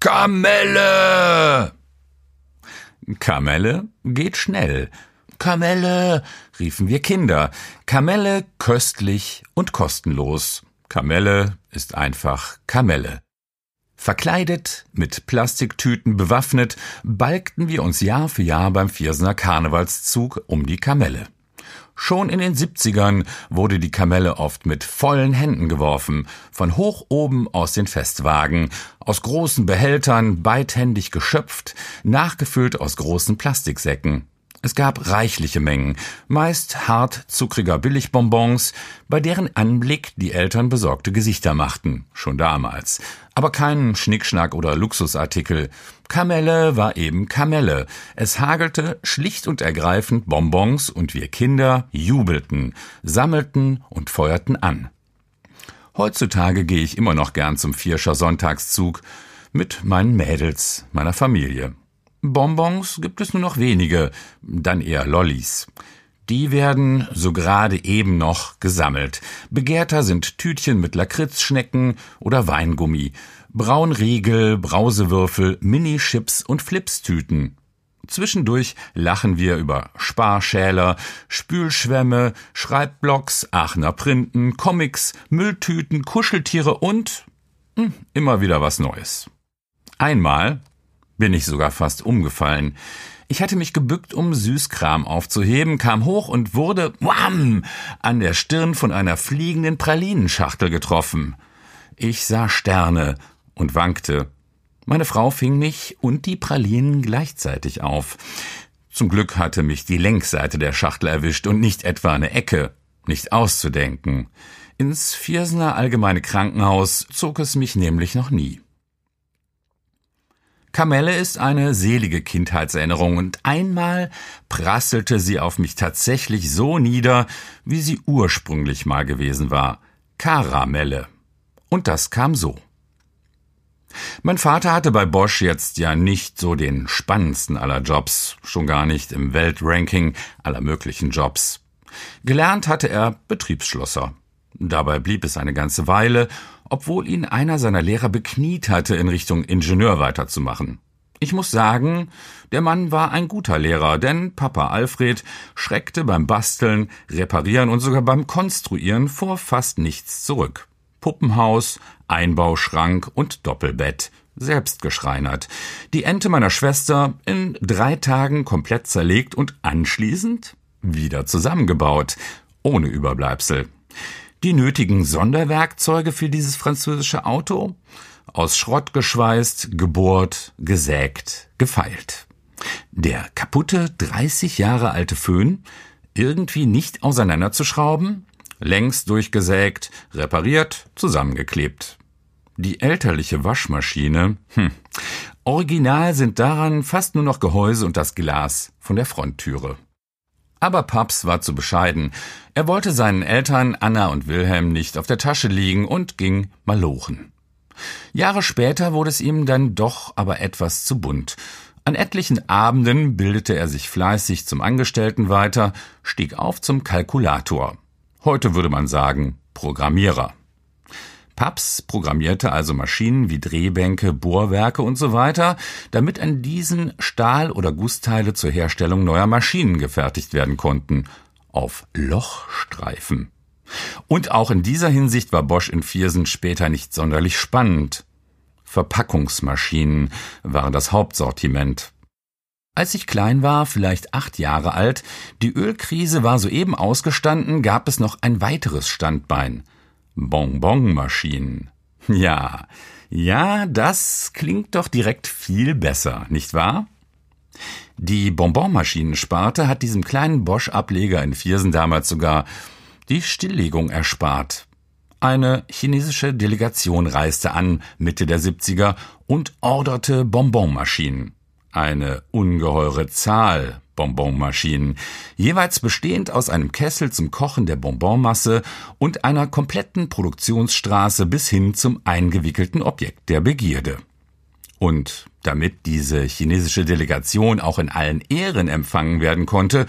Kamelle! Kamelle geht schnell. Kamelle, riefen wir Kinder. Kamelle köstlich und kostenlos. Kamelle ist einfach Kamelle. Verkleidet, mit Plastiktüten bewaffnet, balgten wir uns Jahr für Jahr beim Viersener Karnevalszug um die Kamelle. Schon in den 70ern wurde die Kamelle oft mit vollen Händen geworfen, von hoch oben aus den Festwagen, aus großen Behältern, beidhändig geschöpft, nachgefüllt aus großen Plastiksäcken. Es gab reichliche Mengen, meist hart zuckriger Billigbonbons, bei deren Anblick die Eltern besorgte Gesichter machten, schon damals. Aber keinen Schnickschnack oder Luxusartikel. Kamelle war eben Kamelle. Es hagelte schlicht und ergreifend Bonbons und wir Kinder jubelten, sammelten und feuerten an. Heutzutage gehe ich immer noch gern zum Vierscher Sonntagszug mit meinen Mädels, meiner Familie. Bonbons gibt es nur noch wenige, dann eher Lollis. Die werden so gerade eben noch gesammelt. Begehrter sind Tütchen mit Lakritzschnecken oder Weingummi, Braunriegel, Brausewürfel, Mini-Chips und Flipstüten. Zwischendurch lachen wir über Sparschäler, Spülschwämme, Schreibblocks, Aachener Printen, Comics, Mülltüten, Kuscheltiere und hm, immer wieder was Neues. Einmal bin ich sogar fast umgefallen. Ich hatte mich gebückt, um Süßkram aufzuheben, kam hoch und wurde, wham, an der Stirn von einer fliegenden Pralinenschachtel getroffen. Ich sah Sterne und wankte. Meine Frau fing mich und die Pralinen gleichzeitig auf. Zum Glück hatte mich die Längsseite der Schachtel erwischt und nicht etwa eine Ecke. Nicht auszudenken. Ins Viersener Allgemeine Krankenhaus zog es mich nämlich noch nie. Kamelle ist eine selige Kindheitserinnerung und einmal prasselte sie auf mich tatsächlich so nieder, wie sie ursprünglich mal gewesen war. Karamelle. Und das kam so. Mein Vater hatte bei Bosch jetzt ja nicht so den spannendsten aller Jobs, schon gar nicht im Weltranking aller möglichen Jobs. Gelernt hatte er Betriebsschlosser. Dabei blieb es eine ganze Weile, obwohl ihn einer seiner Lehrer bekniet hatte, in Richtung Ingenieur weiterzumachen. Ich muss sagen, der Mann war ein guter Lehrer, denn Papa Alfred schreckte beim Basteln, Reparieren und sogar beim Konstruieren vor fast nichts zurück. Puppenhaus, Einbauschrank und Doppelbett, selbst geschreinert. Die Ente meiner Schwester in drei Tagen komplett zerlegt und anschließend wieder zusammengebaut, ohne Überbleibsel. Die nötigen Sonderwerkzeuge für dieses französische Auto? Aus Schrott geschweißt, gebohrt, gesägt, gefeilt. Der kaputte 30 Jahre alte Föhn? Irgendwie nicht auseinanderzuschrauben? Längst durchgesägt, repariert, zusammengeklebt. Die elterliche Waschmaschine, hm, original sind daran fast nur noch Gehäuse und das Glas von der Fronttüre. Aber Paps war zu bescheiden. Er wollte seinen Eltern Anna und Wilhelm nicht auf der Tasche liegen und ging malochen. Jahre später wurde es ihm dann doch aber etwas zu bunt. An etlichen Abenden bildete er sich fleißig zum Angestellten weiter, stieg auf zum Kalkulator. Heute würde man sagen Programmierer. Paps programmierte also Maschinen wie Drehbänke, Bohrwerke und so weiter, damit an diesen Stahl- oder Gussteile zur Herstellung neuer Maschinen gefertigt werden konnten. Auf Lochstreifen. Und auch in dieser Hinsicht war Bosch in Viersen später nicht sonderlich spannend. Verpackungsmaschinen waren das Hauptsortiment. Als ich klein war, vielleicht acht Jahre alt, die Ölkrise war soeben ausgestanden, gab es noch ein weiteres Standbein – Bonbonmaschinen. Ja, ja, das klingt doch direkt viel besser, nicht wahr? Die Bonbonmaschinensparte hat diesem kleinen Bosch-Ableger in Viersen damals sogar die Stilllegung erspart. Eine chinesische Delegation reiste an Mitte der 70er und orderte Bonbonmaschinen. Eine ungeheure Zahl Bonbonmaschinen, jeweils bestehend aus einem Kessel zum Kochen der Bonbonmasse und einer kompletten Produktionsstraße bis hin zum eingewickelten Objekt der Begierde. Und damit diese chinesische Delegation auch in allen Ehren empfangen werden konnte,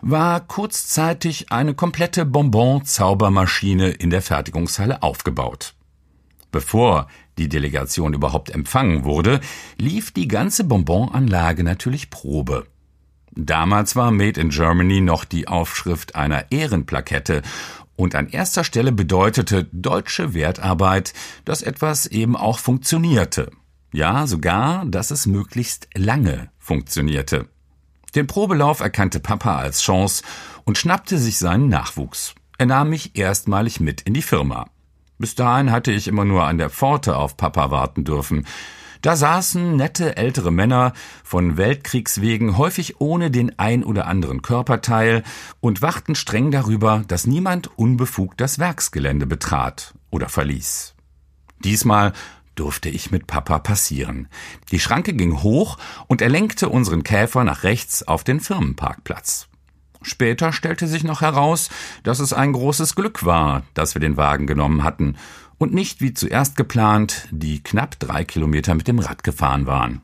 war kurzzeitig eine komplette Bonbon-Zaubermaschine in der Fertigungshalle aufgebaut. Bevor die Delegation überhaupt empfangen wurde, lief die ganze Bonbonanlage natürlich Probe. Damals war Made in Germany noch die Aufschrift einer Ehrenplakette und an erster Stelle bedeutete deutsche Wertarbeit, dass etwas eben auch funktionierte. Ja, sogar, dass es möglichst lange funktionierte. Den Probelauf erkannte Papa als Chance und schnappte sich seinen Nachwuchs. Er nahm mich erstmalig mit in die Firma. Bis dahin hatte ich immer nur an der Pforte auf Papa warten dürfen. Da saßen nette ältere Männer, von Weltkriegswegen häufig ohne den ein oder anderen Körperteil und wachten streng darüber, dass niemand unbefugt das Werksgelände betrat oder verließ. Diesmal durfte ich mit Papa passieren. Die Schranke ging hoch und er lenkte unseren Käfer nach rechts auf den Firmenparkplatz. Später stellte sich noch heraus, dass es ein großes Glück war, dass wir den Wagen genommen hatten und nicht wie zuerst geplant die knapp drei Kilometer mit dem Rad gefahren waren.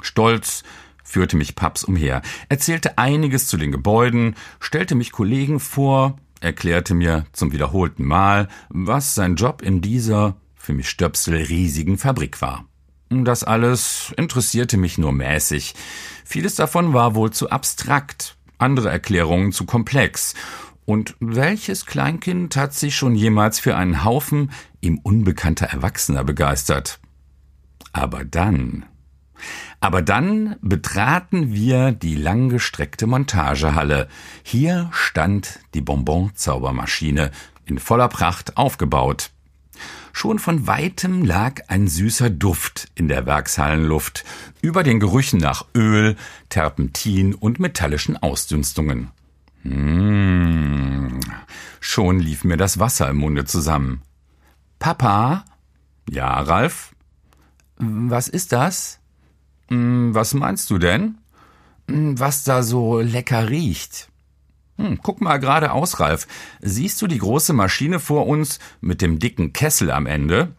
Stolz führte mich Paps umher, erzählte einiges zu den Gebäuden, stellte mich Kollegen vor, erklärte mir zum wiederholten Mal, was sein Job in dieser, für mich Stöpsel, riesigen Fabrik war. Das alles interessierte mich nur mäßig. Vieles davon war wohl zu abstrakt, andere Erklärungen zu komplex. Und welches Kleinkind hat sich schon jemals für einen Haufen ihm unbekannter Erwachsener begeistert? Aber dann. Aber dann betraten wir die langgestreckte Montagehalle. Hier stand die Bonbon-Zaubermaschine in voller Pracht aufgebaut. Schon von weitem lag ein süßer Duft in der Werkshallenluft, über den Gerüchen nach Öl, Terpentin und metallischen Ausdünstungen. Mmh. Schon lief mir das Wasser im Munde zusammen. Papa? Ja, Ralf? Was ist das? Hm, was meinst du denn? Hm, was da so lecker riecht. Hm, guck mal geradeaus, Ralf. Siehst du die große Maschine vor uns mit dem dicken Kessel am Ende?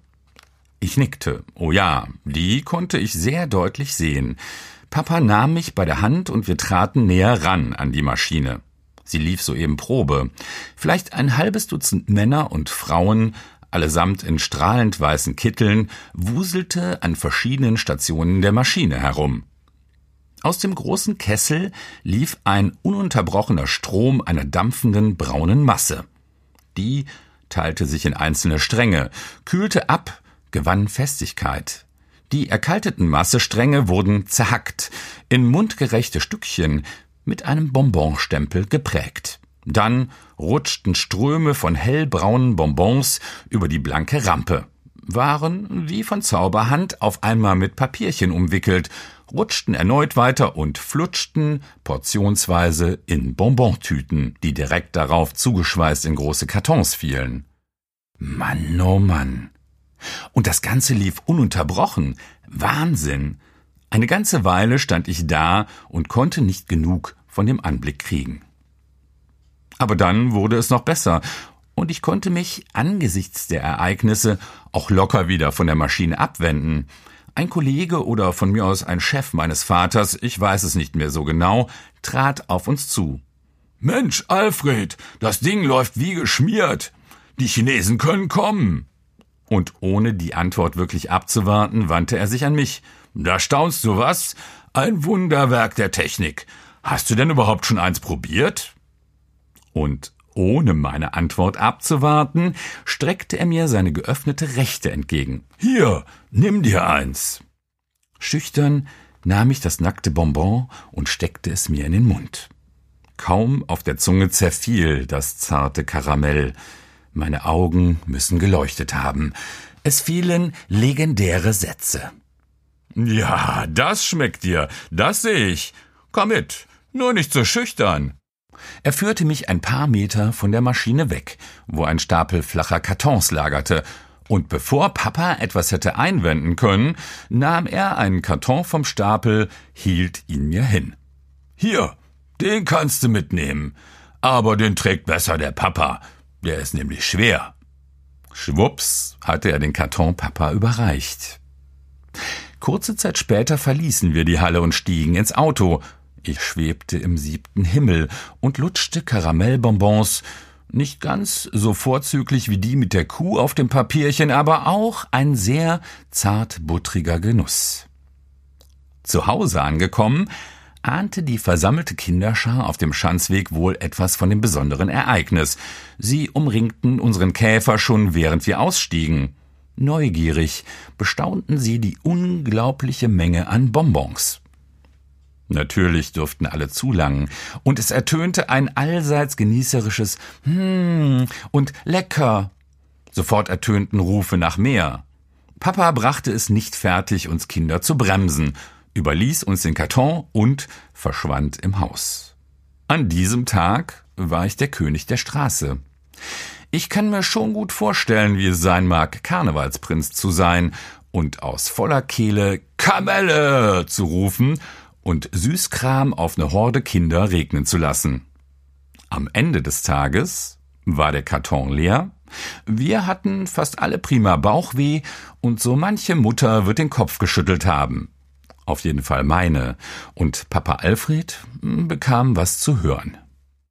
Ich nickte. Oh ja, die konnte ich sehr deutlich sehen. Papa nahm mich bei der Hand und wir traten näher ran an die Maschine. Sie lief soeben Probe. Vielleicht ein halbes Dutzend Männer und Frauen, allesamt in strahlend weißen Kitteln, wuselte an verschiedenen Stationen der Maschine herum. Aus dem großen Kessel lief ein ununterbrochener Strom einer dampfenden braunen Masse. Die teilte sich in einzelne Stränge, kühlte ab, gewann Festigkeit. Die erkalteten Massestränge wurden zerhackt, in mundgerechte Stückchen mit einem Bonbonstempel geprägt. Dann rutschten Ströme von hellbraunen Bonbons über die blanke Rampe, waren wie von Zauberhand auf einmal mit Papierchen umwickelt rutschten erneut weiter und flutschten portionsweise in Bonbontüten, die direkt darauf zugeschweißt in große Kartons fielen. Mann, oh Mann. Und das Ganze lief ununterbrochen. Wahnsinn. Eine ganze Weile stand ich da und konnte nicht genug von dem Anblick kriegen. Aber dann wurde es noch besser, und ich konnte mich angesichts der Ereignisse auch locker wieder von der Maschine abwenden. Ein Kollege oder von mir aus ein Chef meines Vaters, ich weiß es nicht mehr so genau, trat auf uns zu. Mensch, Alfred, das Ding läuft wie geschmiert. Die Chinesen können kommen. Und ohne die Antwort wirklich abzuwarten, wandte er sich an mich. Da staunst du was? Ein Wunderwerk der Technik. Hast du denn überhaupt schon eins probiert? Und ohne meine Antwort abzuwarten, streckte er mir seine geöffnete Rechte entgegen. Hier, nimm dir eins. Schüchtern nahm ich das nackte Bonbon und steckte es mir in den Mund. Kaum auf der Zunge zerfiel das zarte Karamell. Meine Augen müssen geleuchtet haben. Es fielen legendäre Sätze. Ja, das schmeckt dir, das sehe ich. Komm mit, nur nicht so schüchtern. Er führte mich ein paar Meter von der Maschine weg, wo ein Stapel flacher Kartons lagerte, und bevor Papa etwas hätte einwenden können, nahm er einen Karton vom Stapel, hielt ihn mir hin. Hier, den kannst du mitnehmen, aber den trägt besser der Papa, der ist nämlich schwer. Schwupps hatte er den Karton Papa überreicht. Kurze Zeit später verließen wir die Halle und stiegen ins Auto, ich schwebte im siebten Himmel und lutschte Karamellbonbons, Nicht ganz so vorzüglich wie die mit der Kuh auf dem Papierchen, aber auch ein sehr zartbuttriger Genuss. Zu Hause angekommen, ahnte die versammelte Kinderschar auf dem Schanzweg wohl etwas von dem besonderen Ereignis. Sie umringten unseren Käfer schon während wir ausstiegen. Neugierig bestaunten sie die unglaubliche Menge an Bonbons. Natürlich durften alle zulangen, und es ertönte ein allseits genießerisches Hm und lecker. Sofort ertönten Rufe nach mehr. Papa brachte es nicht fertig, uns Kinder zu bremsen, überließ uns den Karton und verschwand im Haus. An diesem Tag war ich der König der Straße. Ich kann mir schon gut vorstellen, wie es sein mag, Karnevalsprinz zu sein und aus voller Kehle Kamelle zu rufen und Süßkram auf eine Horde Kinder regnen zu lassen. Am Ende des Tages war der Karton leer, wir hatten fast alle prima Bauchweh und so manche Mutter wird den Kopf geschüttelt haben. Auf jeden Fall meine, und Papa Alfred bekam was zu hören.